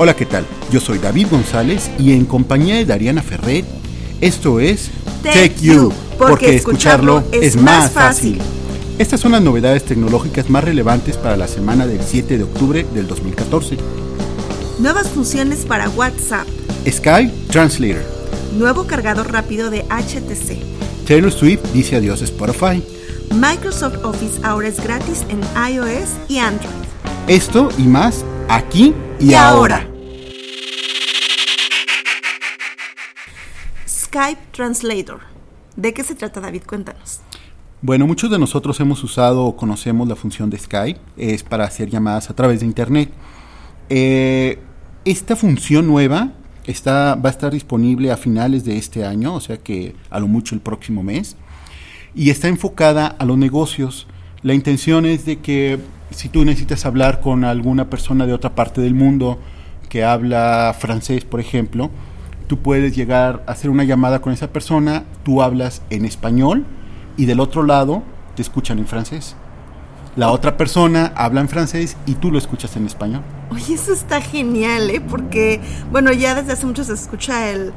Hola, ¿qué tal? Yo soy David González y en compañía de Dariana Ferret, esto es Tech You, porque escucharlo es más fácil. Estas son las novedades tecnológicas más relevantes para la semana del 7 de octubre del 2014. Nuevas funciones para WhatsApp. Sky Translator. Nuevo cargador rápido de HTC. Taylor Swift dice adiós a Spotify. Microsoft Office ahora es gratis en iOS y Android. Esto y más aquí y, ahora. Skype Translator. ¿De qué se trata, David? Cuéntanos. Bueno, muchos de nosotros hemos usado o conocemos la función de Skype. Es para hacer llamadas a través de Internet. Eh, esta función nueva está, va a estar disponible a finales de este año, o sea que a lo mucho el próximo mes. Y está enfocada a los negocios. La intención es de que si tú necesitas hablar con alguna persona de otra parte del mundo que habla francés, por ejemplo, tú puedes llegar a hacer una llamada con esa persona, tú hablas en español y del otro lado te escuchan en francés. La otra persona habla en francés y tú lo escuchas en español. Oye, eso está genial, ¿eh? Porque, bueno, ya desde hace mucho se escucha el,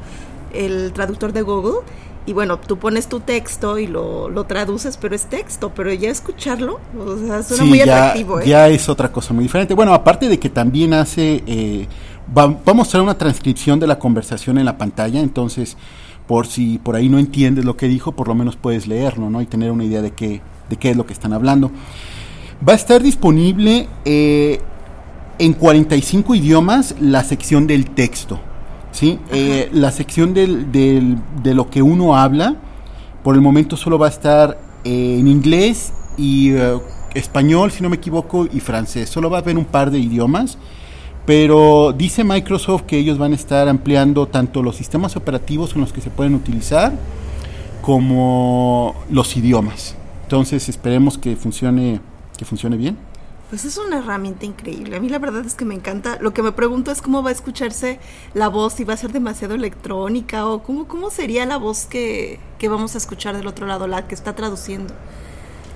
el traductor de Google y bueno, tú pones tu texto y lo, lo, traduces, pero es texto, pero ya escucharlo, o sea, suena muy atractivo. ¿eh? Ya es otra cosa muy diferente. Bueno, aparte de que también hace, eh, va, a mostrar una transcripción de la conversación en la pantalla, entonces, por si por ahí no entiendes lo que dijo, por lo menos puedes leerlo, ¿no? Y tener una idea de qué, de qué es lo que están hablando. Va a estar disponible eh, en 45 idiomas la sección del texto. ¿sí? Eh, la sección del, del, de lo que uno habla, por el momento solo va a estar eh, en inglés y uh, español, si no me equivoco, y francés. Solo va a haber un par de idiomas, pero dice Microsoft que ellos van a estar ampliando tanto los sistemas operativos en los que se pueden utilizar como los idiomas. Entonces esperemos que funcione, que funcione bien. Pues es una herramienta increíble. A mí la verdad es que me encanta. Lo que me pregunto es cómo va a escucharse la voz, si va a ser demasiado electrónica o cómo, cómo sería la voz que, que vamos a escuchar del otro lado, la que está traduciendo.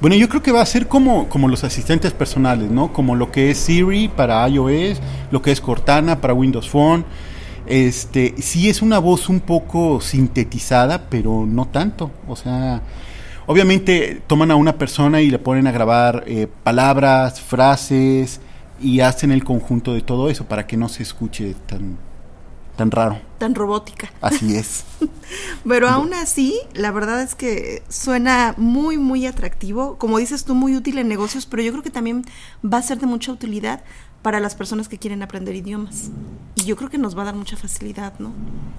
Bueno, yo creo que va a ser como, como los asistentes personales, ¿no? Como lo que es Siri para iOS, lo que es Cortana para Windows Phone. Este, sí es una voz un poco sintetizada, pero no tanto. O sea, Obviamente toman a una persona y le ponen a grabar eh, palabras, frases y hacen el conjunto de todo eso para que no se escuche tan, tan raro. Tan robótica. Así es. Pero aún así, la verdad es que suena muy, muy atractivo. Como dices tú, muy útil en negocios, pero yo creo que también va a ser de mucha utilidad para las personas que quieren aprender idiomas. Y yo creo que nos va a dar mucha facilidad, ¿no?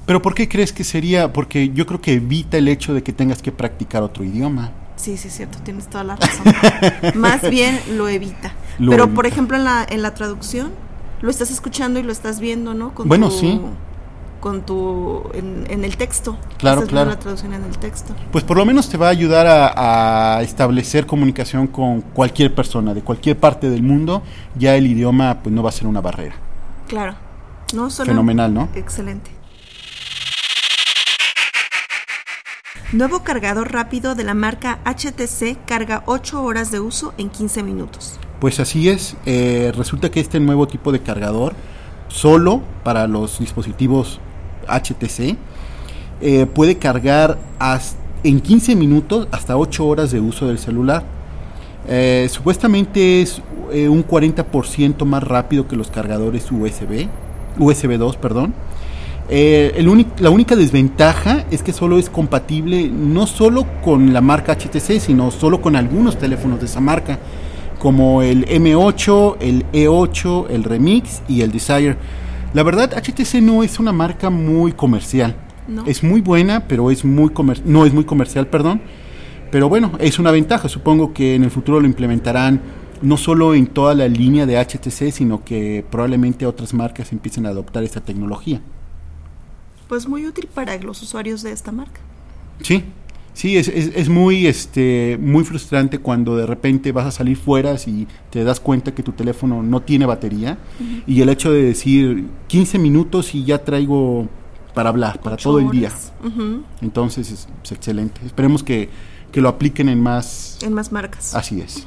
Pero ¿por qué crees que sería? Porque yo creo que evita el hecho de que tengas que practicar otro idioma. Sí, sí, es cierto, tienes toda la razón. Más bien lo evita. Lo Pero, evita. por ejemplo, en la, en la traducción, lo estás escuchando y lo estás viendo, ¿no? Con bueno, tu, sí con tu en, en, el texto. Claro, claro. La traducción en el texto. Pues por lo menos te va a ayudar a, a, establecer comunicación con cualquier persona de cualquier parte del mundo. Ya el idioma pues no va a ser una barrera. Claro. No, Fenomenal, ¿no? Excelente. Nuevo cargador rápido de la marca HTC carga 8 horas de uso en 15 minutos. Pues así es. Eh, resulta que este nuevo tipo de cargador solo para los dispositivos HTC, eh, puede cargar hasta, en 15 minutos hasta 8 horas de uso del celular. Eh, supuestamente es un 40% más rápido que los cargadores USB, USB 2, perdón. La única desventaja es que solo es compatible no solo con la marca HTC, sino solo con algunos teléfonos de esa marca como el M8, el E8, el Remix y el Desire. La verdad, HTC no es una marca muy comercial. No. Es muy buena, pero es muy comer no es muy comercial, perdón. Pero bueno, es una ventaja. Supongo que en el futuro lo implementarán no solo en toda la línea de HTC, sino que probablemente otras marcas empiecen a adoptar esta tecnología. Pues muy útil para los usuarios de esta marca. Sí, Sí, es, es, es, muy, este, muy frustrante cuando de repente vas a salir fuera y te das cuenta que tu teléfono no tiene batería uh -huh. y el hecho de decir 15 minutos y ya traigo para hablar, para todo el día. Uh -huh. Entonces es, es, excelente. Esperemos que, que lo apliquen en más... En más marcas. Así es.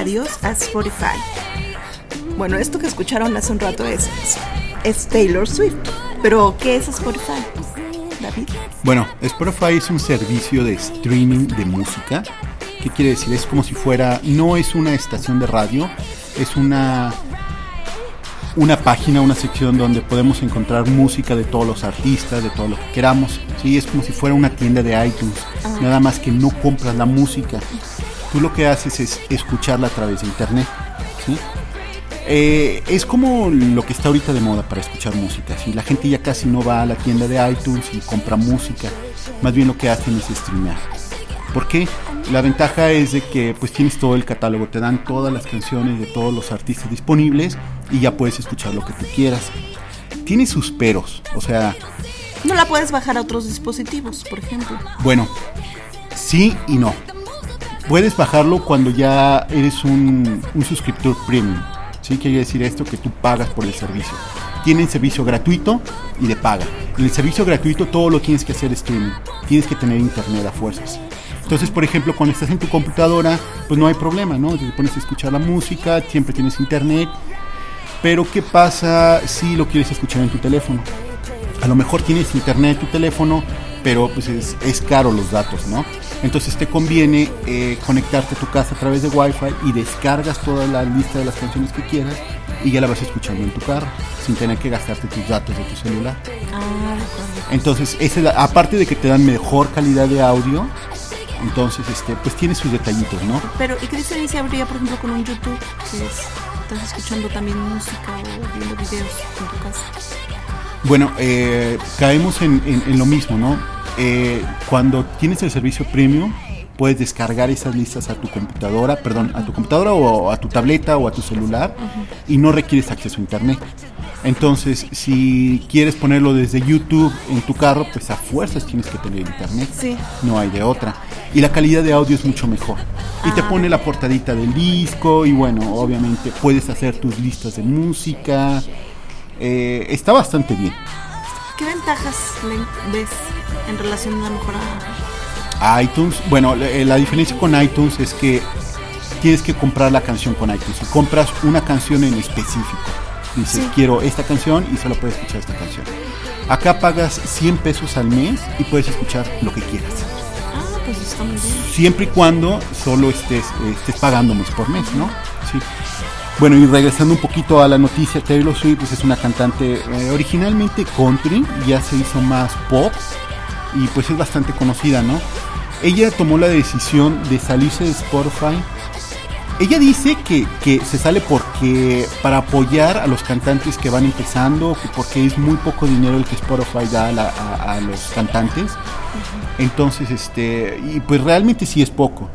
Adiós a Spotify. Bueno, esto que escucharon hace un rato es, es Taylor Swift. Pero, ¿qué es Spotify? David. Bueno, Spotify es un servicio de streaming de música. ¿Qué quiere decir? Es como si fuera, no es una estación de radio, es una una página, una sección donde podemos encontrar música de todos los artistas, de todo lo que queramos. Sí, es como si fuera una tienda de iTunes, nada más que no compras la música. Tú lo que haces es escucharla a través de internet. ¿sí? Eh, es como lo que está ahorita de moda para escuchar música. ¿sí? La gente ya casi no va a la tienda de iTunes y compra música. Más bien lo que hacen es streamear. ¿Por qué? La ventaja es de que pues tienes todo el catálogo, te dan todas las canciones de todos los artistas disponibles y ya puedes escuchar lo que tú quieras. Tiene sus peros, o sea... No la puedes bajar a otros dispositivos, por ejemplo. Bueno, sí y no. Puedes bajarlo cuando ya eres un, un suscriptor premium. ¿Sí? Quiere decir esto que tú pagas por el servicio. Tienen servicio gratuito y de paga. En el servicio gratuito todo lo tienes que hacer streaming. Tienes que tener internet a fuerzas. Entonces, por ejemplo, cuando estás en tu computadora, pues no hay problema, ¿no? Te pones a escuchar la música, siempre tienes internet. Pero ¿qué pasa si lo quieres escuchar en tu teléfono? A lo mejor tienes internet en tu teléfono, pero pues es, es caro los datos, ¿no? Entonces te conviene eh, conectarte a tu casa a través de Wi-Fi y descargas toda la lista de las canciones que quieras y ya la vas escuchando en tu carro sin tener que gastarte tus datos de tu celular. Ah, Entonces, ese, aparte de que te dan mejor calidad de audio, entonces, este, pues tiene sus detallitos, ¿no? Pero, ¿y qué diferencia habría, por ejemplo, con un YouTube? Si estás escuchando también música o viendo videos en tu casa. Bueno, eh, caemos en, en, lo mismo, ¿no? Eh, cuando tienes el servicio premium, puedes descargar esas listas a tu computadora, perdón, a tu computadora o a tu tableta o a tu celular y no requieres acceso a internet. Entonces, si quieres ponerlo desde YouTube en tu carro, pues a fuerzas tienes que tener internet. Sí. No hay de otra. Y la calidad de audio es mucho mejor. Y te Ah. pone la portadita del disco y bueno, obviamente puedes hacer tus listas de música. Eh, está bastante bien. ¿Qué ventajas ves en relación a la mejor a... iTunes, bueno, la, eh, la diferencia con iTunes es que tienes que comprar la canción con iTunes. Y compras una canción en específico. Dices, Sí. quiero esta canción y solo puedes escuchar esta canción. Acá pagas 100 pesos al mes y puedes escuchar lo que quieras. Ah, pues está muy bien. Siempre y cuando solo estés, eh, estés pagando mes por mes, ¿no? Sí. Bueno, y regresando un poquito a la noticia, Taylor Swift pues, es una cantante eh, originalmente country, ya se hizo más pop y pues es bastante conocida, ¿no? Ella tomó la decisión de salirse de Spotify. Ella dice que, que se sale porque para apoyar a los cantantes que van empezando, que porque es muy poco dinero el que Spotify da a, la- a- a los cantantes. Entonces, este, y pues realmente sí es poco.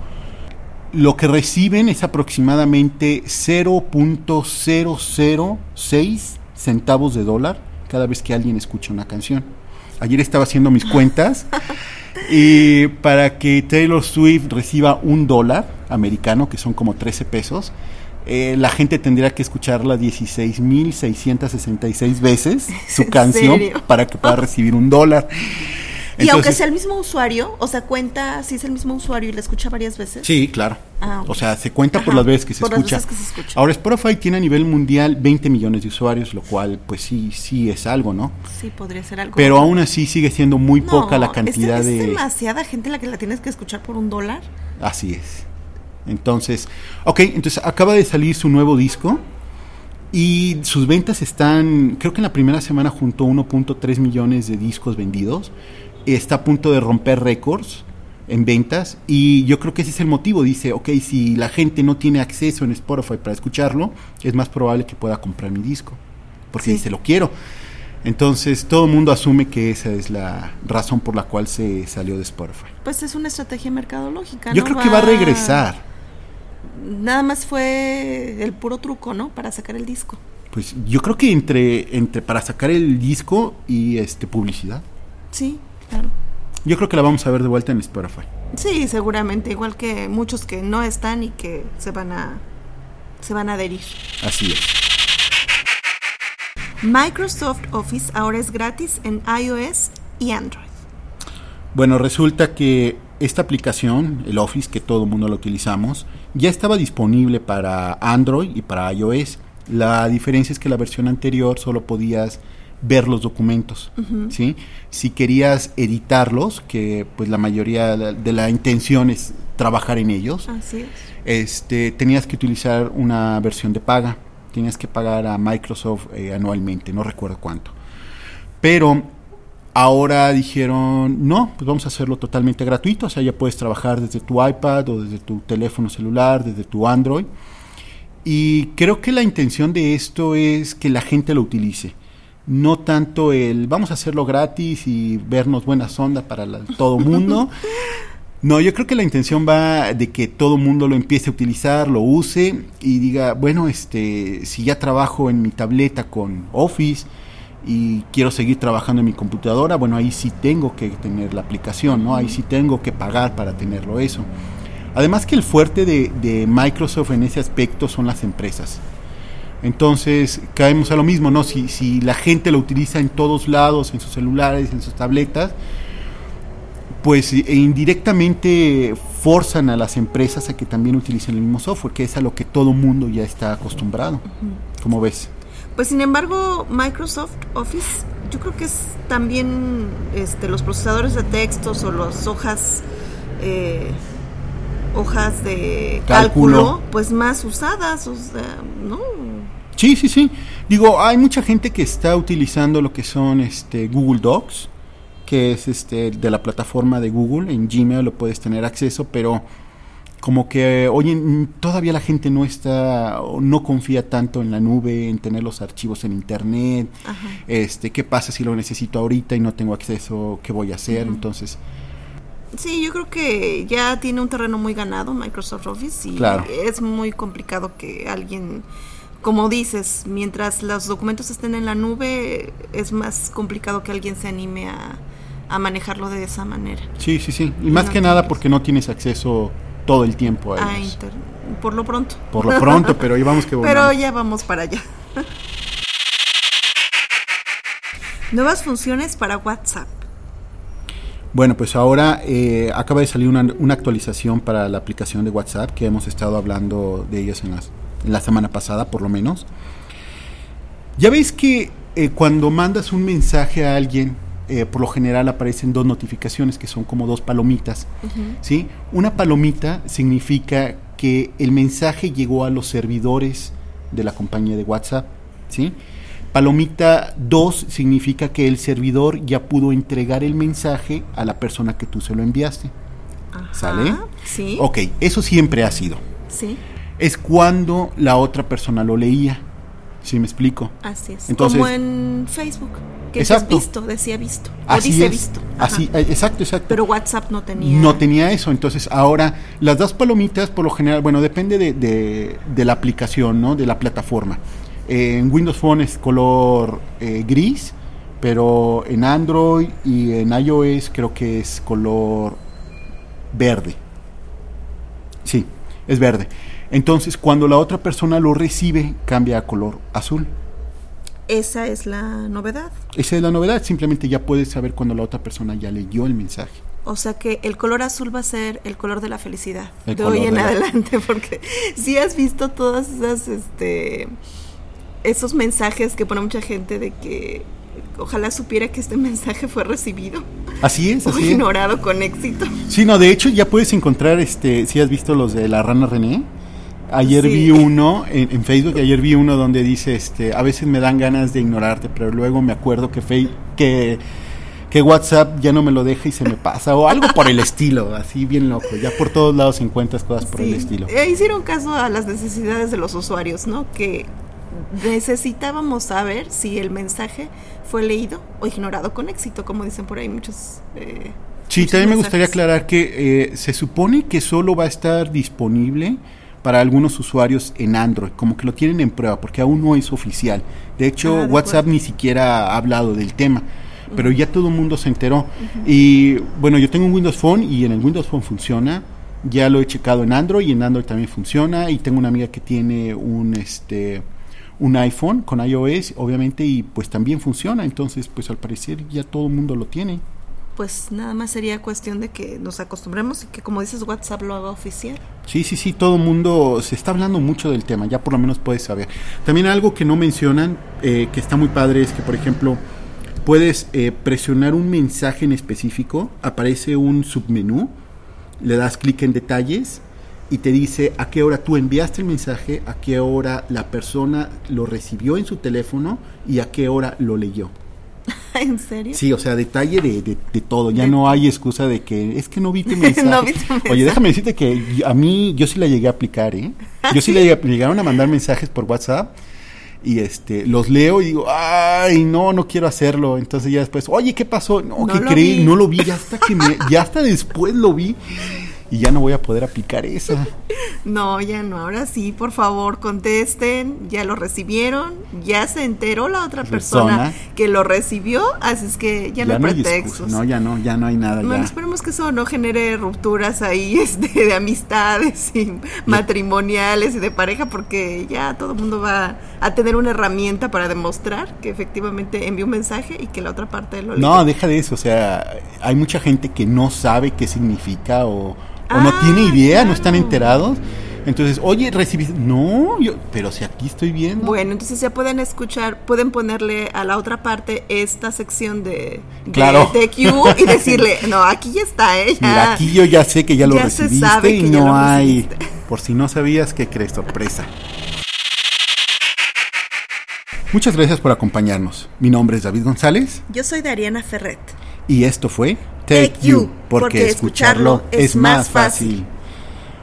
Lo que reciben es aproximadamente 0.006 centavos de dólar cada vez que alguien escucha una canción. Ayer estaba haciendo mis cuentas y para que Taylor Swift reciba un dólar americano, que son como 13 pesos, eh, la gente tendría que escucharla 16.666 veces su ¿En canción para que pueda recibir un dólar. Y aunque sea el mismo usuario, o sea, cuenta si es el mismo usuario y la escucha varias veces. Sí, claro. Ah. O sea, se cuenta por las veces que se por las escucha. veces que se escucha. Ahora, Spotify tiene a nivel mundial 20 millones de usuarios, lo cual, pues sí, sí es algo, ¿no? Sí, podría ser algo. Pero aún así sigue siendo muy No, poca la es- cantidad es, de... demasiada gente la que la tienes que escuchar por un dólar. Así es. Entonces, ok, entonces acaba de salir su nuevo disco y sus ventas están, creo que en la primera semana juntó 1.3 millones de discos vendidos. Está a punto de romper récords en ventas y yo creo que ese es el motivo. Dice, ok, si la gente no tiene acceso en Spotify para escucharlo, es más probable que pueda comprar mi disco. Porque Sí. dice, lo quiero. Entonces todo el mundo asume que esa es la razón por la cual se salió de Spotify. Pues es una estrategia mercadológica. Yo ¿no? creo que va a regresar. Nada más fue el puro truco, ¿no? Para sacar el disco. Pues yo creo que entre, entre para sacar el disco y este publicidad. Sí, claro. Yo creo que la vamos a ver de vuelta en Spotify. Sí, seguramente, igual que muchos que no están y que se van a se van a adherir. Así es. Microsoft Office ahora es gratis en iOS y Android. Bueno, resulta que esta aplicación, el Office, que todo el mundo lo utilizamos, ya estaba disponible para Android y para iOS. La diferencia es que la versión anterior solo podías ver los documentos, ¿sí? Si querías editarlos, que pues la mayoría de la intención es trabajar en ellos, este, tenías que utilizar una versión de paga, tenías que pagar a Microsoft eh, anualmente, no recuerdo cuánto. Pero ahora dijeron, no, pues vamos a hacerlo totalmente gratuito, o sea, ya puedes trabajar desde tu iPad o desde tu teléfono celular, desde tu Android. Y creo que la intención de esto es que la gente lo utilice no tanto el vamos a hacerlo gratis y vernos buena sonda para todo mundo. No, yo creo que la intención va de que todo mundo lo empiece a utilizar, lo use y diga, bueno, este, si ya trabajo en mi tableta con Office y quiero seguir trabajando en mi computadora, bueno, ahí sí tengo que tener la aplicación, ¿no? Ahí sí tengo que pagar para tenerlo eso. Además que el fuerte de, de Microsoft en ese aspecto son las empresas. Entonces caemos a lo mismo, ¿no? Si, si la gente lo utiliza en todos lados, en sus celulares, en sus tabletas, pues e indirectamente forzan a las empresas a que también utilicen el mismo software, que es a lo que todo mundo ya está acostumbrado. ¿Cómo ves? Pues sin embargo, Microsoft Office, yo creo que es también este, los procesadores de textos o las hojas, eh, hojas de cálculo. pues más usadas, o sea, ¿no? Sí, sí, sí. Digo, hay mucha gente que está utilizando lo que son este Google Docs, que es este de la plataforma de Google, en Gmail lo puedes tener acceso, pero como que oye, todavía la gente no está no confía tanto en la nube, en tener los archivos en internet. Este, ¿qué pasa si lo necesito ahorita y no tengo acceso? ¿Qué voy a hacer? Entonces, Sí, yo creo que ya tiene un terreno muy ganado Microsoft Office y es muy complicado que alguien como dices, mientras los documentos estén en la nube, es más complicado que alguien se anime a, manejarlo de esa manera. Sí, sí, sí. Y más que nada porque no tienes acceso todo el tiempo a, ellos. Por lo pronto. Por lo pronto, pero ya vamos que Pero ya vamos para allá. Nuevas funciones para WhatsApp. Bueno, pues ahora eh, acaba de salir una, una, actualización para la aplicación de WhatsApp que hemos estado hablando de ellas en las la semana pasada por lo menos. Ya veis que eh, cuando mandas un mensaje a alguien, eh, por lo general aparecen dos notificaciones que son como dos palomitas. ¿sí? Una palomita significa que el mensaje llegó a los servidores de la compañía de WhatsApp. ¿sí? Palomita 2 significa que el servidor ya pudo entregar el mensaje a la persona que tú se lo enviaste. ¿Sale? Sí. Ok, eso siempre ha sido. Sí es cuando la otra persona lo leía. ¿Sí me explico? Así es. Entonces, Como en Facebook, que exacto. visto, decía visto. Así dice es. visto. Así, eh, exacto, exacto. Pero WhatsApp no tenía. No tenía eso. Entonces, ahora, las dos palomitas, por lo general, bueno, depende de, de, la aplicación, ¿no? De la plataforma. en Windows Phone es color eh, gris, pero en Android y en iOS creo que es color verde. Sí, es verde. Entonces, cuando la otra persona lo recibe, cambia a color azul. Esa es la novedad. Esa es la novedad, simplemente ya puedes saber cuando la otra persona ya leyó el mensaje. O sea que el color azul va a ser el color de la felicidad de hoy en adelante, porque si has visto todas esas, este, esos mensajes que pone mucha gente de que ojalá supiera que este mensaje fue recibido. Así es, así o ignorado con éxito. Sí, no, de hecho ya puedes encontrar, este, si has visto los de la rana René, Ayer vi uno en, Facebook, ayer vi uno donde dice, este, a veces me dan ganas de ignorarte, pero luego me acuerdo que, que, que WhatsApp ya no me lo deja y se me pasa, o algo por el estilo, así bien loco, ya por todos lados encuentras cosas por el estilo. E hicieron caso a las necesidades de los usuarios, ¿no? Que necesitábamos saber si el mensaje fue leído o ignorado con éxito, como dicen por ahí muchos... Eh, sí, también me gustaría aclarar que eh, se supone que solo va a estar disponible para algunos usuarios en Android, como que lo tienen en prueba, porque aún no es oficial. De hecho, ah, WhatsApp ni siquiera ha hablado del tema, pero ya todo el mundo se enteró. Y bueno, yo tengo un Windows Phone y en el Windows Phone funciona. Ya lo he checado en Android y en Android también funciona. Y tengo una amiga que tiene un este un iPhone con iOS, obviamente, y pues también funciona. Entonces, pues al parecer ya todo el mundo lo tiene. Pues nada más sería cuestión de que nos acostumbremos y que como dices WhatsApp lo haga oficial. Sí, sí, sí, todo el mundo se está hablando mucho del tema, ya por lo menos puedes saber. También algo que no mencionan, eh, que está muy padre, es que por ejemplo puedes eh, presionar un mensaje en específico, aparece un submenú, le das clic en detalles y te dice a qué hora tú enviaste el mensaje, a qué hora la persona lo recibió en su teléfono y a qué hora lo leyó. ¿En serio? Sí, o sea, detalle de, de, de todo. Ya no hay excusa de que es que no vi tu mensaje. No vi tu mensaje. Oye, déjame decirte que a mí, yo sí la llegué a aplicar, ¿eh? Yo sí le llegué- me llegaron a mandar mensajes por WhatsApp y este los leo y digo, ay, no, no quiero hacerlo. Entonces ya después, oye, ¿qué pasó? No, No ¿qué creí? vi. No lo vi, ya hasta que me, ya hasta después lo vi y ya no voy a poder aplicar eso. No, ya no. Ahora sí, por favor, contesten. Ya lo recibieron. Ya se enteró la otra persona, Persona. que lo recibió. Así es que ya, no hay hay pretextos. No, ya no, ya no hay nada. Bueno, ya. esperemos que eso no genere rupturas ahí este, de amistades y matrimoniales y de pareja, porque ya todo el mundo va a tener una herramienta para demostrar que efectivamente envió un mensaje y que la otra parte lo No, leyó. deja de eso, o sea, hay mucha gente que no sabe qué significa o, o no Ah, tiene idea, no están enterados. Entonces, oye, recibiste, no, yo, pero si aquí estoy viendo. Bueno, entonces ya pueden escuchar, pueden ponerle a la otra parte esta sección de, de Claro. TQ y decirle, no, aquí ya está, ¿eh? Ya. Mira, aquí yo ya sé que ya lo ya se recibiste sabe y que ya no lo hay, recibiste. por si no sabías, ¿qué crees? Sorpresa. Muchas gracias por acompañarnos. Mi nombre es David González Yo soy Dariana Ferret. y esto fue Take You, porque, porque escucharlo es más fácil.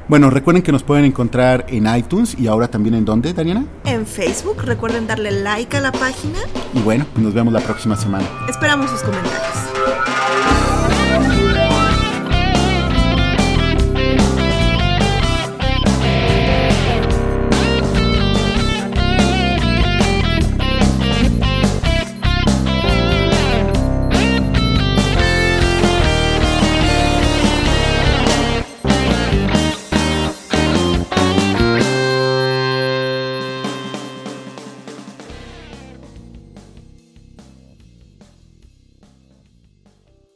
Bueno, recuerden que nos pueden encontrar en iTunes y ahora también en dónde, Dariana. En Facebook, recuerden darle like a la página. Y bueno, nos vemos la próxima semana. Esperamos sus comentarios.